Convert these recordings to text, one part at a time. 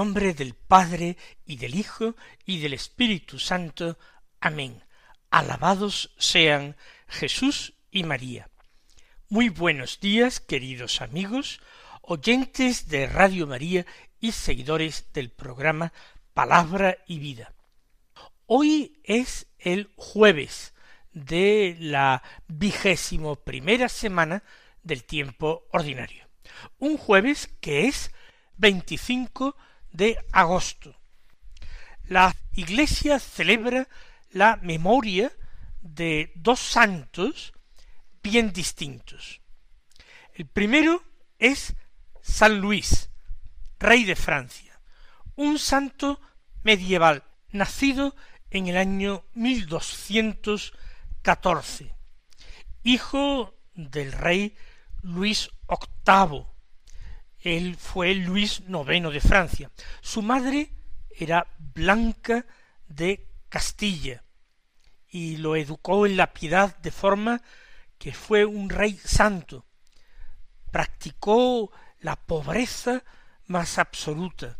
Nombre del Padre y del Hijo y del Espíritu Santo. Amén. Alabados sean Jesús y María. Muy buenos días, queridos amigos, oyentes de Radio María y seguidores del programa Palabra y Vida. Hoy es el jueves de la vigésimo primera semana del tiempo ordinario. Un jueves que es 25 de agosto. La Iglesia celebra la memoria de dos santos bien distintos. El primero es San Luis, rey de Francia, un santo medieval, nacido en el año 1214, hijo del rey Luis VIII, él fue Luis IX de Francia. Su madre era Blanca de Castilla y lo educó en la piedad de forma que fue un rey santo. Practicó la pobreza más absoluta,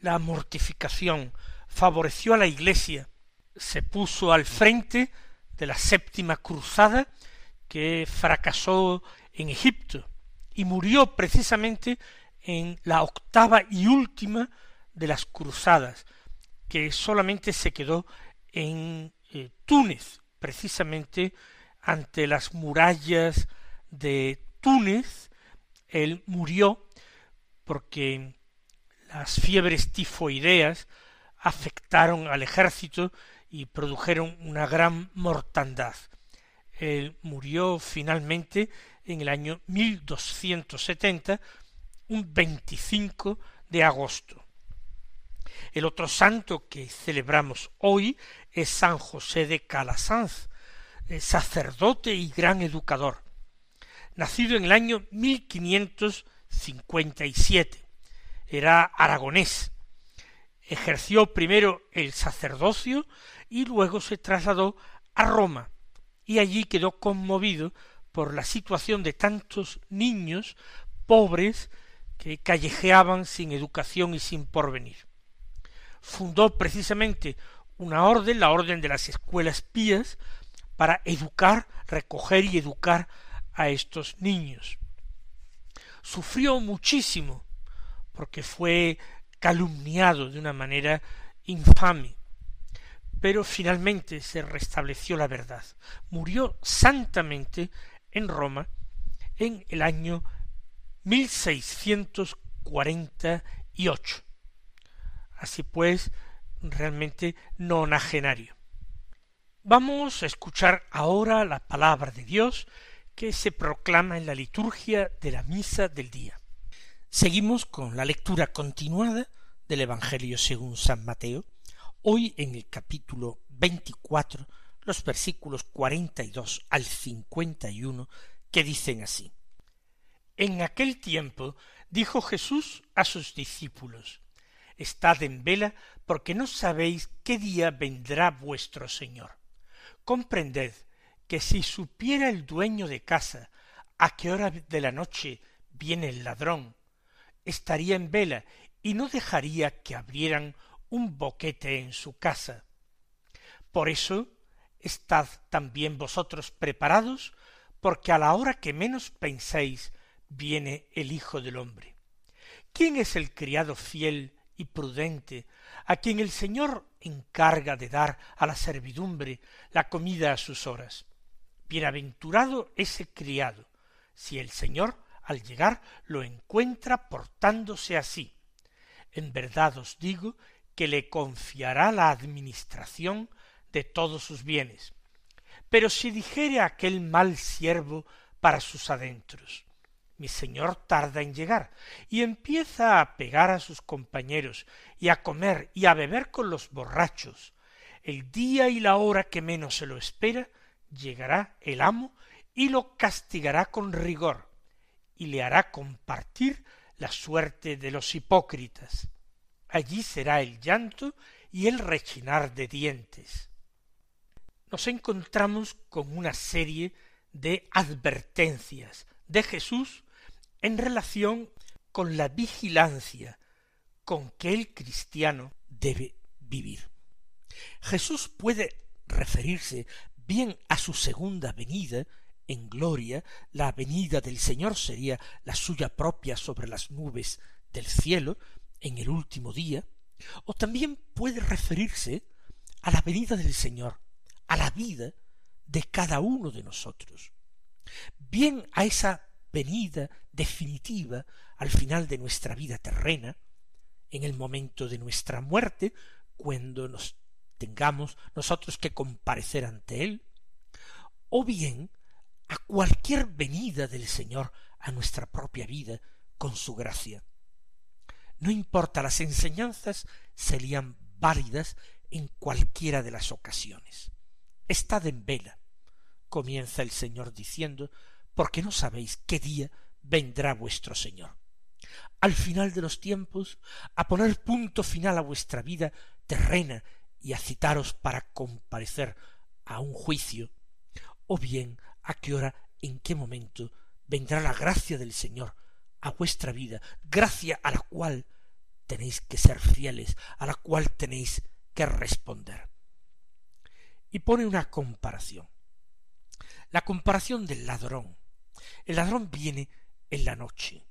la mortificación, favoreció a la Iglesia, se puso al frente de la séptima cruzada que fracasó en Egipto y murió precisamente en la octava y última de las cruzadas, que solamente se quedó en eh, Túnez, precisamente ante las murallas de Túnez, él murió porque las fiebres tifoideas afectaron al ejército y produjeron una gran mortandad. Él murió finalmente en el año 1270, un 25 de agosto. El otro santo que celebramos hoy es San José de Calasanz, eh, sacerdote y gran educador, nacido en el año 1557. Era aragonés. Ejerció primero el sacerdocio y luego se trasladó a Roma, y allí quedó conmovido por la situación de tantos niños pobres que callejeaban sin educación y sin porvenir. Fundó precisamente una orden, la orden de las escuelas pías, para educar, recoger y educar a estos niños. Sufrió muchísimo porque fue calumniado de una manera infame, pero finalmente se restableció la verdad. Murió santamente en Roma en el año 1648. Así pues, realmente nonagenario. Vamos a escuchar ahora la palabra de Dios que se proclama en la liturgia de la misa del día. Seguimos con la lectura continuada del Evangelio según San Mateo, hoy en el capítulo 24 los versículos cuarenta y dos al cincuenta y uno que dicen así. En aquel tiempo dijo Jesús a sus discípulos, Estad en vela porque no sabéis qué día vendrá vuestro Señor. Comprended que si supiera el dueño de casa a qué hora de la noche viene el ladrón, estaría en vela y no dejaría que abrieran un boquete en su casa. Por eso Estad también vosotros preparados, porque a la hora que menos penséis viene el Hijo del hombre. ¿Quién es el criado fiel y prudente a quien el Señor encarga de dar a la servidumbre la comida a sus horas? Bienaventurado ese criado, si el Señor al llegar lo encuentra portándose así. En verdad os digo que le confiará la administración de todos sus bienes. Pero si dijere aquel mal siervo para sus adentros, mi señor tarda en llegar, y empieza a pegar a sus compañeros, y a comer y a beber con los borrachos, el día y la hora que menos se lo espera, llegará el amo y lo castigará con rigor, y le hará compartir la suerte de los hipócritas. Allí será el llanto y el rechinar de dientes. Nos encontramos con una serie de advertencias de Jesús en relación con la vigilancia con que el cristiano debe vivir. Jesús puede referirse bien a su segunda venida en gloria, la venida del Señor sería la suya propia sobre las nubes del cielo en el último día, o también puede referirse a la venida del Señor, a la vida de cada uno de nosotros, bien a esa venida definitiva al final de nuestra vida terrena, en el momento de nuestra muerte, cuando nos tengamos nosotros que comparecer ante Él, o bien a cualquier venida del Señor a nuestra propia vida con su gracia. No importa, las enseñanzas serían válidas en cualquiera de las ocasiones. Estad en vela, comienza el Señor diciendo, porque no sabéis qué día vendrá vuestro Señor. Al final de los tiempos, a poner punto final a vuestra vida terrena y a citaros para comparecer a un juicio, o bien a qué hora, en qué momento vendrá la gracia del Señor a vuestra vida, gracia a la cual tenéis que ser fieles, a la cual tenéis que responder. Y pone una comparación. La comparación del ladrón. El ladrón viene en la noche.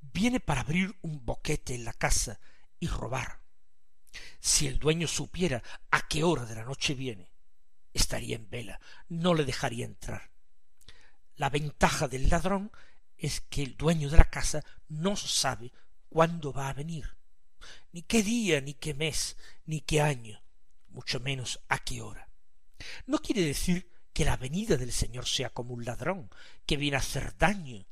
Viene para abrir un boquete en la casa y robar. Si el dueño supiera a qué hora de la noche viene, estaría en vela, no le dejaría entrar. La ventaja del ladrón es que el dueño de la casa no sabe cuándo va a venir, ni qué día, ni qué mes, ni qué año, mucho menos a qué hora. No quiere decir que la venida del Señor sea como un ladrón que viene a hacer daño.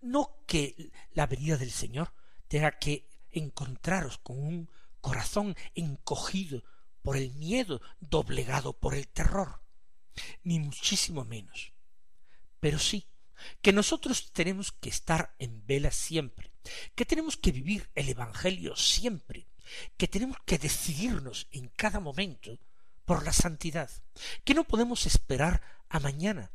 No que la venida del Señor tenga que encontraros con un corazón encogido por el miedo, doblegado por el terror, ni muchísimo menos. Pero sí, que nosotros tenemos que estar en vela siempre, que tenemos que vivir el Evangelio siempre, que tenemos que decidirnos en cada momento por la santidad, que no podemos esperar a mañana,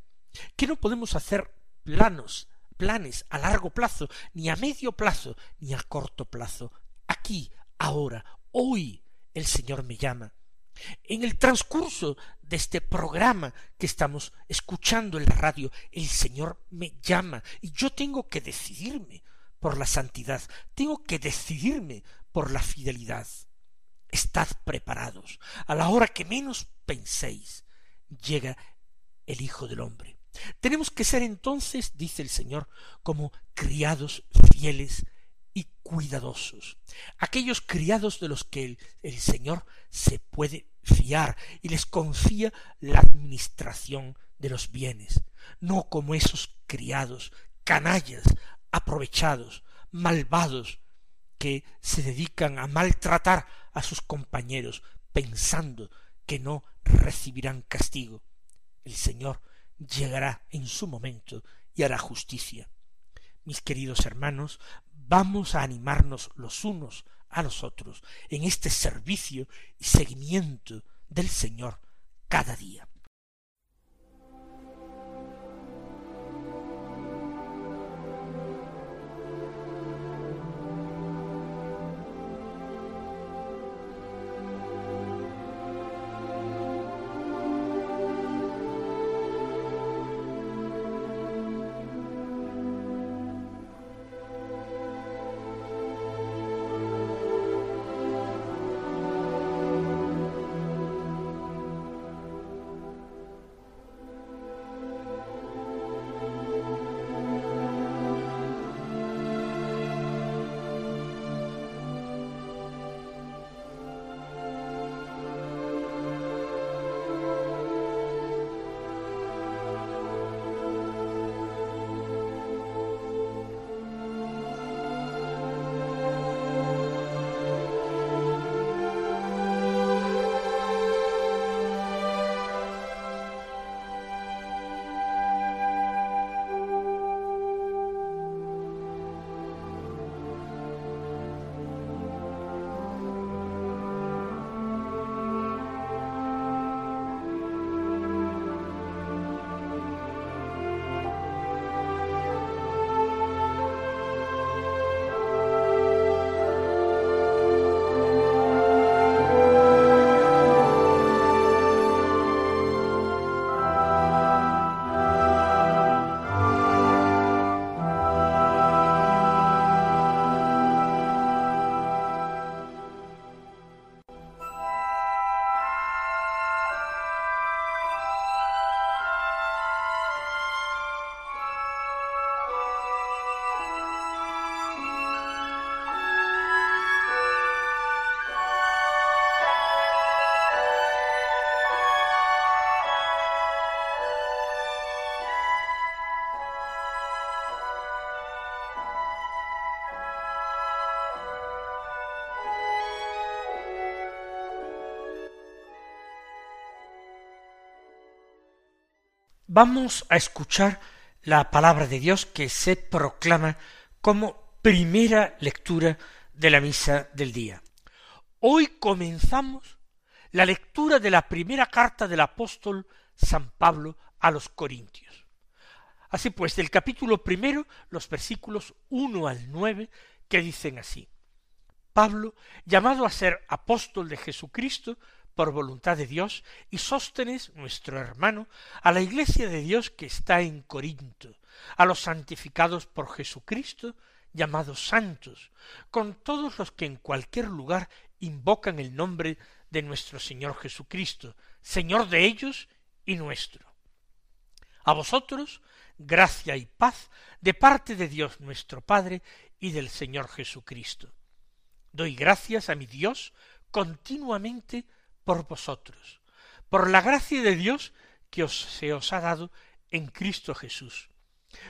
que no podemos hacer planos, planes a largo plazo, ni a medio plazo, ni a corto plazo. Aquí, ahora, hoy, el Señor me llama en el transcurso de este programa que estamos escuchando en la radio, el Señor me llama y yo tengo que decidirme por la santidad, tengo que decidirme por la fidelidad. Estad preparados. A la hora que menos penséis, llega el Hijo del Hombre. Tenemos que ser entonces, dice el Señor, como criados fieles y cuidadosos, aquellos criados de los que el, el Señor se puede fiar y les confía la administración de los bienes, no como esos criados, canallas, aprovechados, malvados, que se dedican a maltratar a sus compañeros, pensando que no recibirán castigo. El Señor llegará en su momento y hará justicia. Mis queridos hermanos, vamos a animarnos los unos a los otros en este servicio y seguimiento del Señor cada día. Vamos a escuchar la palabra de Dios que se proclama como primera lectura de la misa del día. Hoy comenzamos la lectura de la primera carta del apóstol San Pablo a los Corintios. Así pues, del capítulo primero, los versículos uno al nueve, que dicen así. Pablo, llamado a ser apóstol de Jesucristo por voluntad de Dios, y Sóstenes, nuestro hermano, a la iglesia de Dios que está en Corinto, a los santificados por Jesucristo, llamados santos, con todos los que en cualquier lugar invocan el nombre de nuestro Señor Jesucristo, Señor de ellos y nuestro. A vosotros, gracia y paz de parte de Dios nuestro Padre y del Señor Jesucristo. Doy gracias a mi Dios continuamente por vosotros, por la gracia de Dios que os, se os ha dado en Cristo Jesús,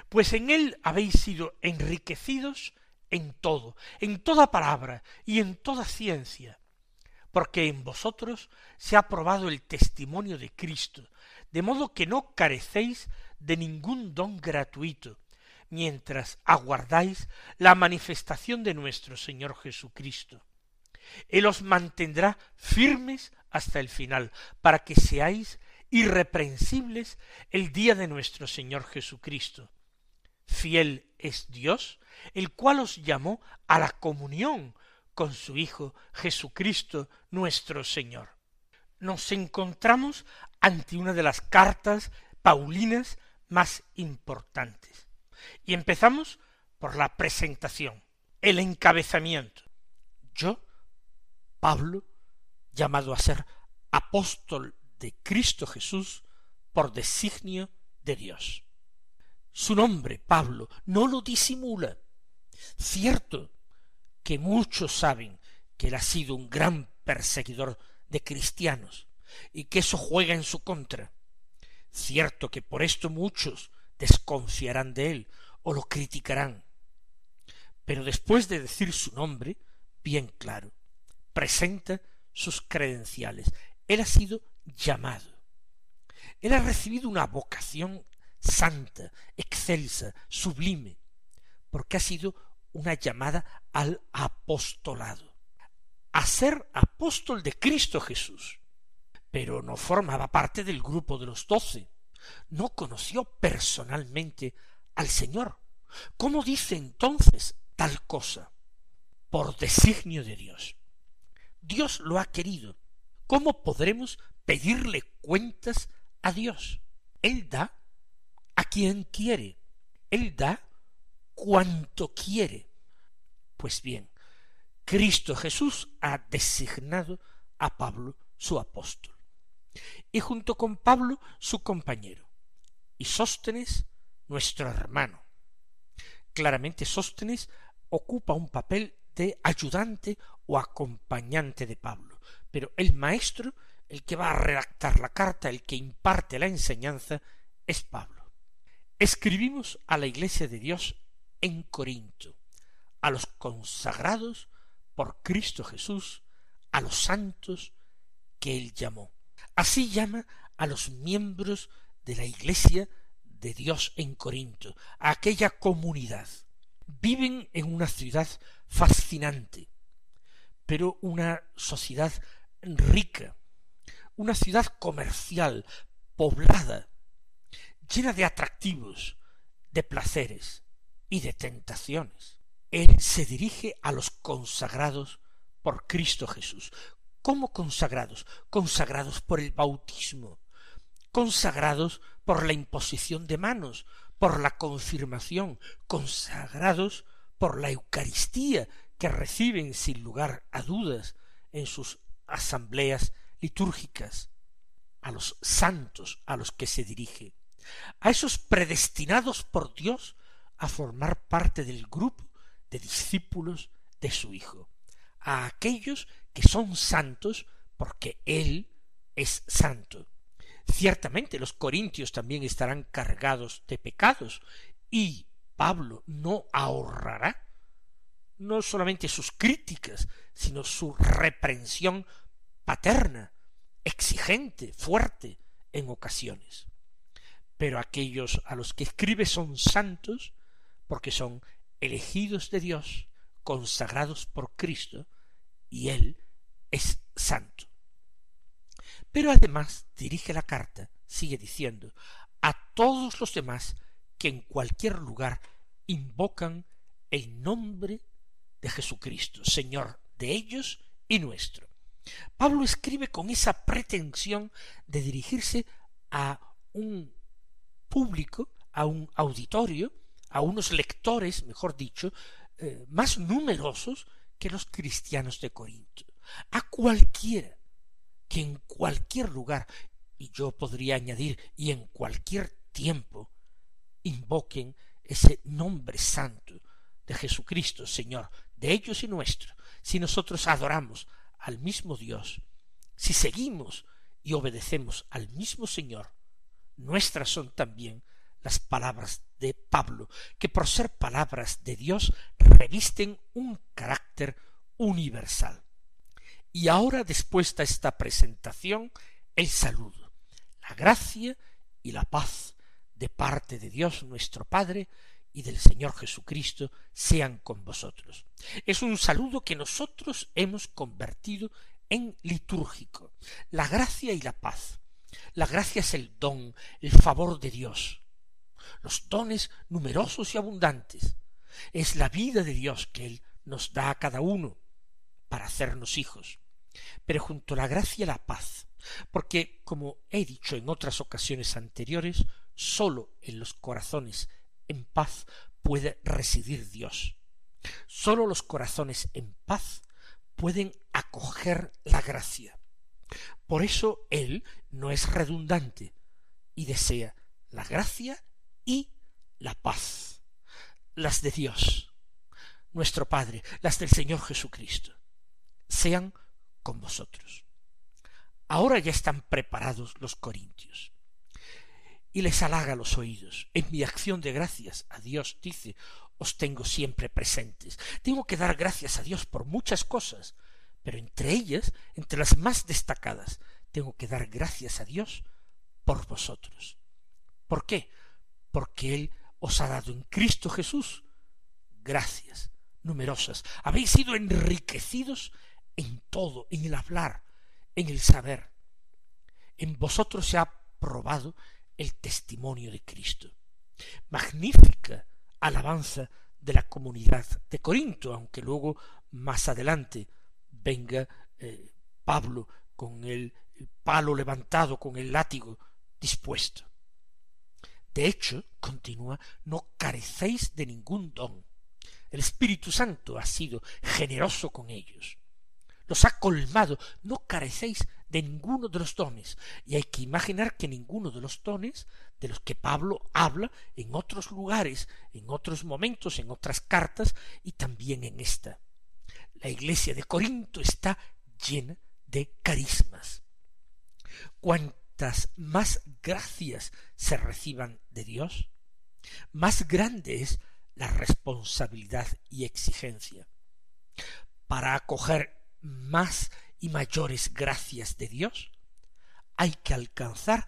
pues en él habéis sido enriquecidos en todo, en toda palabra y en toda ciencia, porque en vosotros se ha probado el testimonio de Cristo, de modo que no carecéis de ningún don gratuito, mientras aguardáis la manifestación de nuestro Señor Jesucristo. Él os mantendrá firmes hasta el final, para que seáis irreprensibles el día de nuestro Señor Jesucristo. Fiel es Dios, el cual os llamó a la comunión con su Hijo Jesucristo nuestro Señor. Nos encontramos ante una de las cartas paulinas más importantes. Y empezamos por la presentación, el encabezamiento. Yo, Pablo, llamado a ser apóstol de Cristo Jesús por designio de Dios. Su nombre, Pablo, no lo disimula. Cierto que muchos saben que él ha sido un gran perseguidor de cristianos y que eso juega en su contra. Cierto que por esto muchos desconfiarán de él o lo criticarán. Pero después de decir su nombre, bien claro, presenta sus credenciales. Él ha sido llamado. Él ha recibido una vocación santa, excelsa, sublime, porque ha sido una llamada al apostolado, a ser apóstol de Cristo Jesús. Pero no formaba parte del grupo de los doce, no conoció personalmente al Señor. ¿Cómo dice entonces tal cosa? Por designio de Dios. Dios lo ha querido. ¿Cómo podremos pedirle cuentas a Dios? Él da a quien quiere. Él da cuanto quiere. Pues bien, Cristo Jesús ha designado a Pablo su apóstol. Y junto con Pablo su compañero. Y Sóstenes nuestro hermano. Claramente Sóstenes ocupa un papel de ayudante o acompañante de Pablo, pero el maestro, el que va a redactar la carta, el que imparte la enseñanza, es Pablo. Escribimos a la Iglesia de Dios en Corinto, a los consagrados por Cristo Jesús, a los santos que él llamó. Así llama a los miembros de la Iglesia de Dios en Corinto, a aquella comunidad. Viven en una ciudad fascinante, pero una sociedad rica, una ciudad comercial, poblada, llena de atractivos, de placeres y de tentaciones. Él se dirige a los consagrados por Cristo Jesús. ¿Cómo consagrados? Consagrados por el bautismo, consagrados por la imposición de manos, por la confirmación, consagrados por la Eucaristía que reciben sin lugar a dudas en sus asambleas litúrgicas, a los santos a los que se dirige a esos predestinados por Dios a formar parte del grupo de discípulos de su Hijo, a aquellos que son santos porque Él es santo. Ciertamente los corintios también estarán cargados de pecados y Pablo no ahorrará no solamente sus críticas, sino su reprensión paterna, exigente, fuerte en ocasiones pero aquellos a los que escribe son santos porque son elegidos de Dios, consagrados por Cristo, y Él es santo. Pero además dirige la carta, sigue diciendo, a todos los demás que en cualquier lugar invocan el nombre de Jesucristo, Señor de ellos y nuestro. Pablo escribe con esa pretensión de dirigirse a un público, a un auditorio, a unos lectores, mejor dicho, eh, más numerosos que los cristianos de Corinto, a cualquiera que en cualquier lugar, y yo podría añadir, y en cualquier tiempo, invoquen ese nombre santo de Jesucristo, Señor, de ellos y nuestro, si nosotros adoramos al mismo Dios, si seguimos y obedecemos al mismo Señor, nuestras son también las palabras de Pablo, que por ser palabras de Dios revisten un carácter universal. Y ahora, después de esta presentación, el saludo, la gracia y la paz de parte de Dios nuestro Padre y del Señor Jesucristo sean con vosotros. Es un saludo que nosotros hemos convertido en litúrgico. La gracia y la paz. La gracia es el don, el favor de Dios. Los dones numerosos y abundantes. Es la vida de Dios que Él nos da a cada uno para hacernos hijos. Pero junto a la gracia la paz, porque, como he dicho en otras ocasiones anteriores, sólo en los corazones en paz puede residir Dios. Sólo los corazones en paz pueden acoger la gracia. Por eso Él no es redundante y desea la gracia y la paz, las de Dios, nuestro Padre, las del Señor Jesucristo, sean con vosotros. Ahora ya están preparados los corintios y les halaga los oídos. En mi acción de gracias a Dios dice, os tengo siempre presentes. Tengo que dar gracias a Dios por muchas cosas, pero entre ellas, entre las más destacadas, tengo que dar gracias a Dios por vosotros. ¿Por qué? Porque Él os ha dado en Cristo Jesús gracias numerosas. Habéis sido enriquecidos en todo, en el hablar, en el saber. En vosotros se ha probado el testimonio de Cristo. Magnífica alabanza de la comunidad de Corinto, aunque luego más adelante venga eh, Pablo con el, el palo levantado, con el látigo dispuesto. De hecho, continúa, no carecéis de ningún don. El Espíritu Santo ha sido generoso con ellos. Los ha colmado, no carecéis de ninguno de los dones. Y hay que imaginar que ninguno de los dones de los que Pablo habla en otros lugares, en otros momentos, en otras cartas y también en esta. La iglesia de Corinto está llena de carismas. Cuantas más gracias se reciban de Dios, más grande es la responsabilidad y exigencia. Para acoger más y mayores gracias de Dios, hay que alcanzar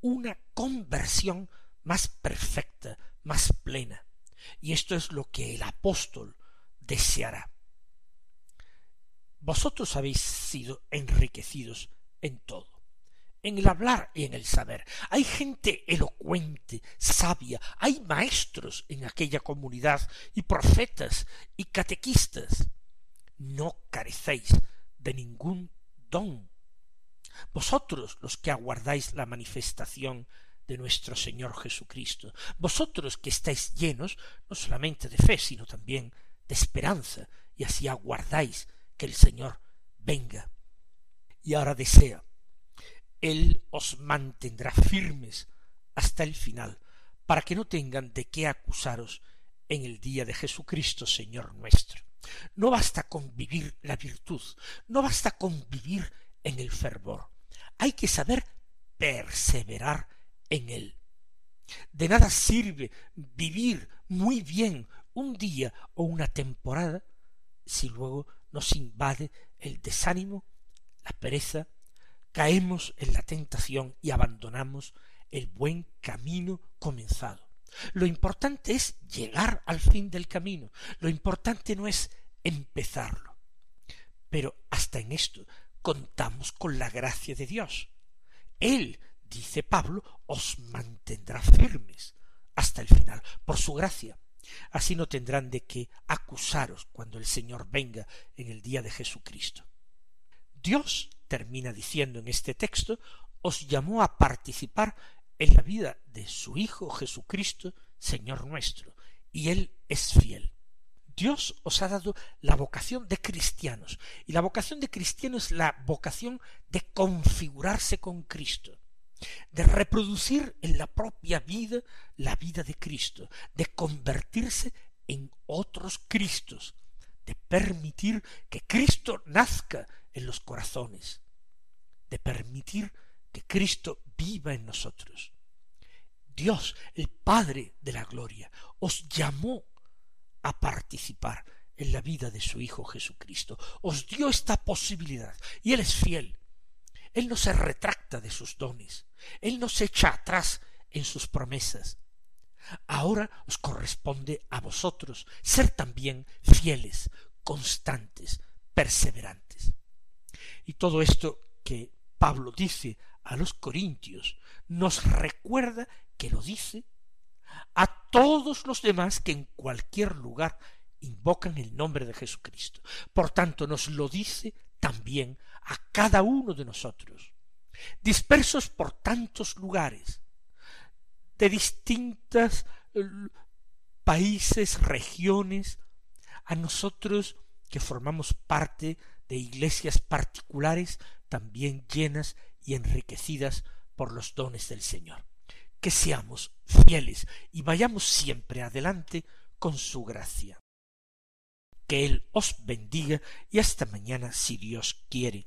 una conversión más perfecta, más plena. Y esto es lo que el apóstol deseará. Vosotros habéis sido enriquecidos en todo, en el hablar y en el saber. Hay gente elocuente, sabia, hay maestros en aquella comunidad y profetas y catequistas. No carecéis de ningún don. Vosotros los que aguardáis la manifestación de nuestro Señor Jesucristo, vosotros que estáis llenos no solamente de fe, sino también de esperanza, y así aguardáis que el Señor venga. Y ahora desea, Él os mantendrá firmes hasta el final, para que no tengan de qué acusaros en el día de Jesucristo Señor nuestro. No basta con vivir la virtud, no basta con vivir en el fervor. Hay que saber perseverar en él. De nada sirve vivir muy bien un día o una temporada si luego nos invade el desánimo, la pereza, caemos en la tentación y abandonamos el buen camino comenzado. Lo importante es llegar al fin del camino. Lo importante no es empezarlo. Pero hasta en esto contamos con la gracia de Dios. Él, dice Pablo, os mantendrá firmes hasta el final, por su gracia. Así no tendrán de qué acusaros cuando el Señor venga en el día de Jesucristo. Dios, termina diciendo en este texto, os llamó a participar en la vida de su Hijo Jesucristo, Señor nuestro, y Él es fiel. Dios os ha dado la vocación de cristianos, y la vocación de cristianos es la vocación de configurarse con Cristo, de reproducir en la propia vida la vida de Cristo, de convertirse en otros Cristos, de permitir que Cristo nazca en los corazones, de permitir que Cristo viva en nosotros. Dios, el Padre de la Gloria, os llamó a participar en la vida de su Hijo Jesucristo. Os dio esta posibilidad y Él es fiel. Él no se retracta de sus dones. Él no se echa atrás en sus promesas. Ahora os corresponde a vosotros ser también fieles, constantes, perseverantes. Y todo esto que Pablo dice a los corintios nos recuerda que lo dice a todos los demás que en cualquier lugar invocan el nombre de Jesucristo. Por tanto, nos lo dice también a cada uno de nosotros, dispersos por tantos lugares, de distintas eh, países, regiones, a nosotros que formamos parte de iglesias particulares también llenas y enriquecidas por los dones del Señor que seamos fieles y vayamos siempre adelante con su gracia. Que Él os bendiga y hasta mañana si Dios quiere.